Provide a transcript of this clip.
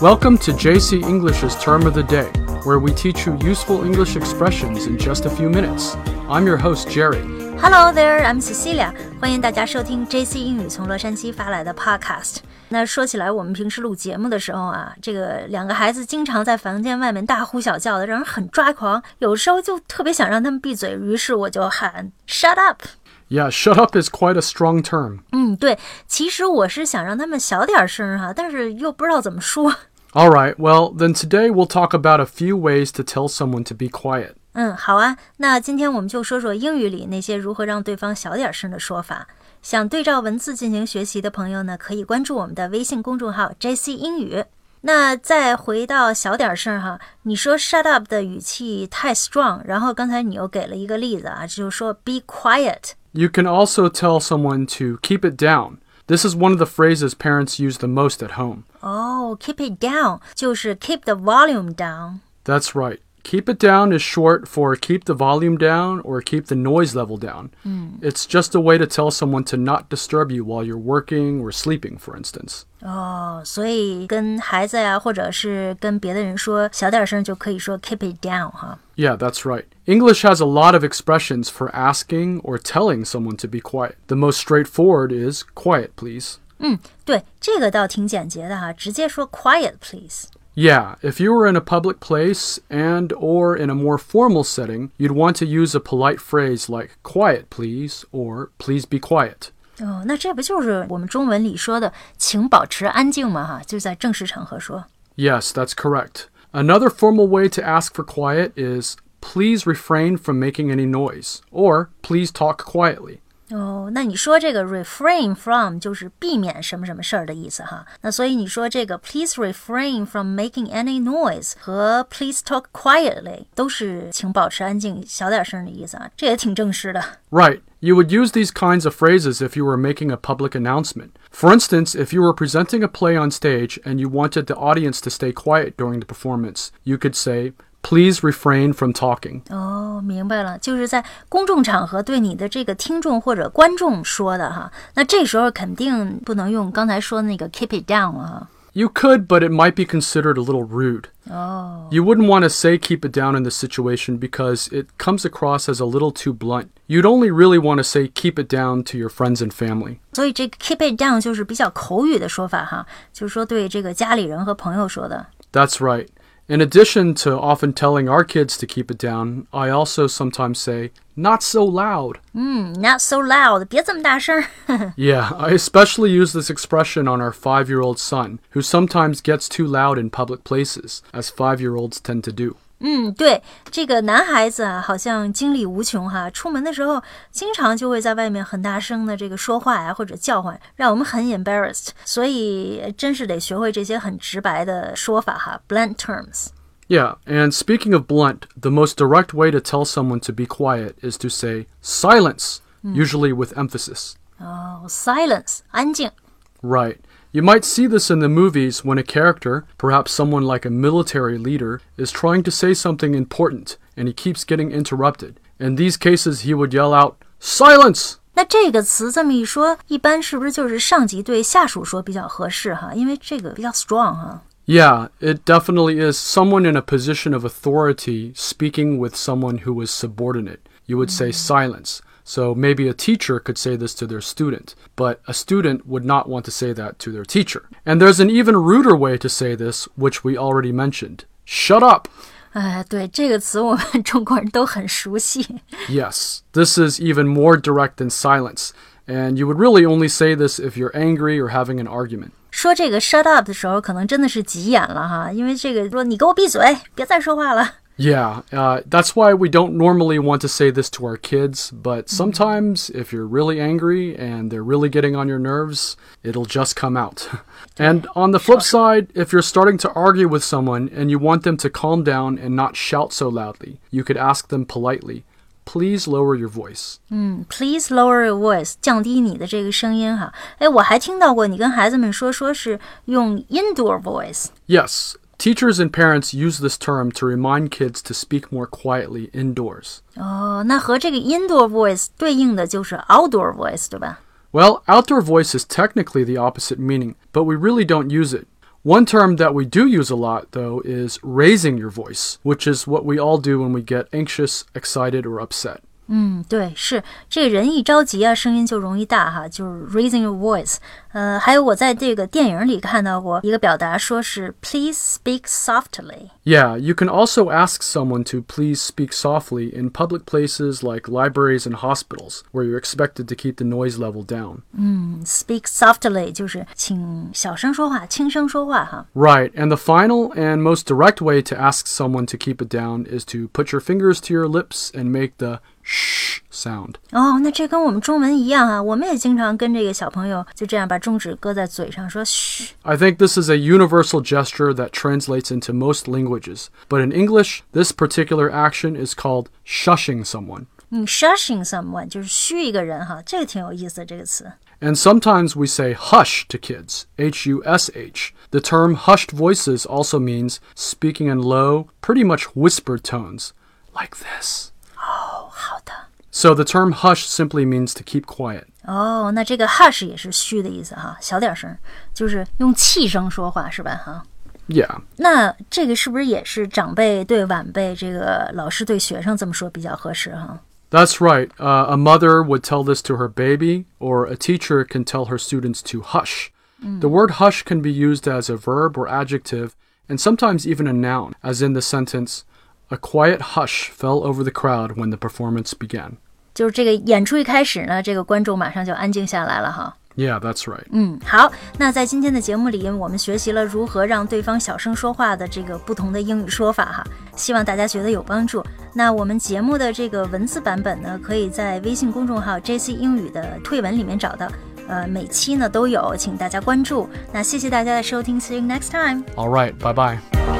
Welcome to JC English's Term of the Day, where we teach you useful English expressions in just a few minutes. I'm your host, Jerry. Hello there, I'm Cecilia. 欢迎大家收听 JC 英语从洛杉矶发来的 Podcast。那说起来，我们平时录节目的时候啊，这个两个孩子经常在房间外面大呼小叫的，让人很抓狂。有时候就特别想让他们闭嘴，于是我就喊 Shut up。 Yeah, shut up is quite a strong term. 嗯，对，其实我是想让他们小点声哈，但是又不知道怎么说。 All right, well, then today we'll talk about a few ways to tell someone to be quiet. 嗯，好啊，那今天我们就说说英语里那些如何让对方小点声的说法。想对照文字进行学习的朋友呢，可以关注我们的微信公众号 JC 英语。那再回到小点声哈，你说 shut up 的语气太 strong，然后刚才你又给了一个例子啊，就是说 be quiet。 You can also tell someone to keep it down. This is one of the phrases parents use the most at home. Oh, keep it down 就是 keep the volume down. That's right Keep it down is short for keep the volume down or keep the noise level down. It's just a way to tell someone to not disturb you while you're working or sleeping, for instance. 哦，所以跟孩子呀，或者是跟别的人说小点声，就可以说 keep it down 哈。 Yeah, that's right. English has a lot of expressions for asking or telling someone to be quiet. The most straightforward is quiet, please. 嗯，对，这个倒挺简洁的哈，直接说 quiet please。 Yeah, if you were in a public place and or in a more formal setting, you'd want to use a polite phrase like quiet, please or please be quiet. 哦，那这不就是我们中文里说的“请保持安静”吗？哈，就在正式场合说。 Yes, that's correct. Another formal way to ask for quiet is please refrain from making any noise or please talk quietly. 哦，那你说这个 refrain from 就是避免什么什么事儿的意思哈。那所以你说这个 please refrain from making any noise 和 please talk quietly 都是请保持安静、小点声的意思啊，这也挺正式的。 Right. You would use these kinds of phrases if you were making a public announcement. For instance, if you were presenting a play on stage and you wanted the audience to stay quiet during the performance, you could say, Please refrain from talking. 哦，明白了，就是在公众场合对你的这个听众或者观众说的哈。那这时候肯定不能用刚才说的那个 keep it down 了哈。 You could, but it might be considered a little rude. 哦， You wouldn't want to say keep it down in this situation because it comes across as a little too blunt. You'd only really want to say keep it down to your friends and family. 所以这个 keep it down 就是比较口语的说法哈，就是说对这个家里人和朋友说的。 That's right. In addition to often telling our kids to keep it down, I also sometimes say, not so loud. 嗯，not so loud，别这么大声。 Yeah, I especially use this expression on our five year old son, who sometimes gets too loud in public places, as five year olds tend to do. 嗯，对，这个男孩子啊，好像精力无穷哈，出门的时候经常就会在外面很大声的这个说话呀，或者叫唤，让我们很 embarrassed。所以真是得学会这些很直白的说法哈，blunt terms。 Yeah, and speaking of blunt, the most direct way to tell someone to be quiet is to say silence, usually with emphasis. 哦，silence，安静。 Right. You might see this in the movies when a character, perhaps someone like a military leader, is trying to say something important and he keeps getting interrupted. In these cases, he would yell out, Silence! 那这个词这么一说，一般是不是就是上级对下属说比较合适哈？因为这个比较 strong 哈。 Yeah, it definitely is someone in a position of authority speaking with someone who is subordinate. You would say silence. So maybe a teacher could say this to their student, but a student would not want to say that to their teacher. And there's an even ruder way to say this, which we already mentioned. Shut up! 哎，对这个词我们中国人都很熟悉。 Yes, this is even more direct than silence. And you would really only say this if you're angry or having an argument. 说这个 shut up 的时候，可能真的是急眼了哈，因为这个说你给我闭嘴，别再说话了。 Yeah, uh, that's why we don't normally want to say this to our kids, but sometimes if you're really angry and they're really getting on your nerves, it'll just come out. and on the flip side, if you're starting to argue with someone and you want them to calm down and not shout so loudly, you could ask them politely, please lower your voice. 嗯，Please lower your voice，降低你的这个声音哈。哎，我还听到过你跟孩子们说，说是用 indoor voice。 Yes, teachers and parents use this term to remind kids to speak more quietly indoors. 哦，那和这个 indoor voice 对应的就是 outdoor voice，对吧？ Well, outdoor voice is technically the opposite meaning, but we really don't use it. One term that we do use a lot, though, is raising your voice, which is what we all do when we get anxious, excited, or upset. 嗯，对，是这个人一着急啊，声音就容易大哈，就是 raising your voice。呃，还有我在这个电影里看到过一个表达，说是 please speak softly。 Yeah, you can also ask someone to please speak softly in public places like libraries and hospitals, where you're expected to keep the noise level down. Speak softly 就是请小声说话，轻声说话哈。 Right, and the final and most direct way to ask someone to keep it down is to put your fingers to your lips and make the shh sound. 哦，那这跟我们中文一样啊，我们也经常跟这个小朋友就这样把中指搁在嘴上说嘘。 I think this is a universal gesture that translates into most languages, but in English, this particular action is called shushing someone. 嗯，shushing someone 就是嘘一个人哈，这个挺有意思这个词。 And sometimes we say hush to kids, H U S H. The term hushed voices also means speaking in low, pretty much whispered tones, like this. 好的。 So the term hush simply means to keep quiet. 哦，那这个 hush 也是嘘的意思哈，小点声，就是用气声说话是吧哈？ Yeah. 那这个是不是也是长辈对晚辈，这个老师对学生这么说比较合适哈？ That's right. Uh, a mother would tell this to her baby, or a teacher can tell her students to hush. The word hush can be used as a verb or adjective, and sometimes even a noun, as in the sentence, A quiet hush fell over the crowd when the performance began. 就是这个演出一开始呢，这个观众马上就安静下来了哈。 Yeah, that's right. 嗯，好，那在今天的节目里，我们学习了如何让对方小声说话的这个不同的英语说法哈，希望大家觉得有帮助。那我们节目的这个文字版本呢，可以在微信公众号 JC 英语的退文里面找到，呃，每期呢都有，请大家关注。那谢谢大家的收听，See you next time。 All right, bye bye.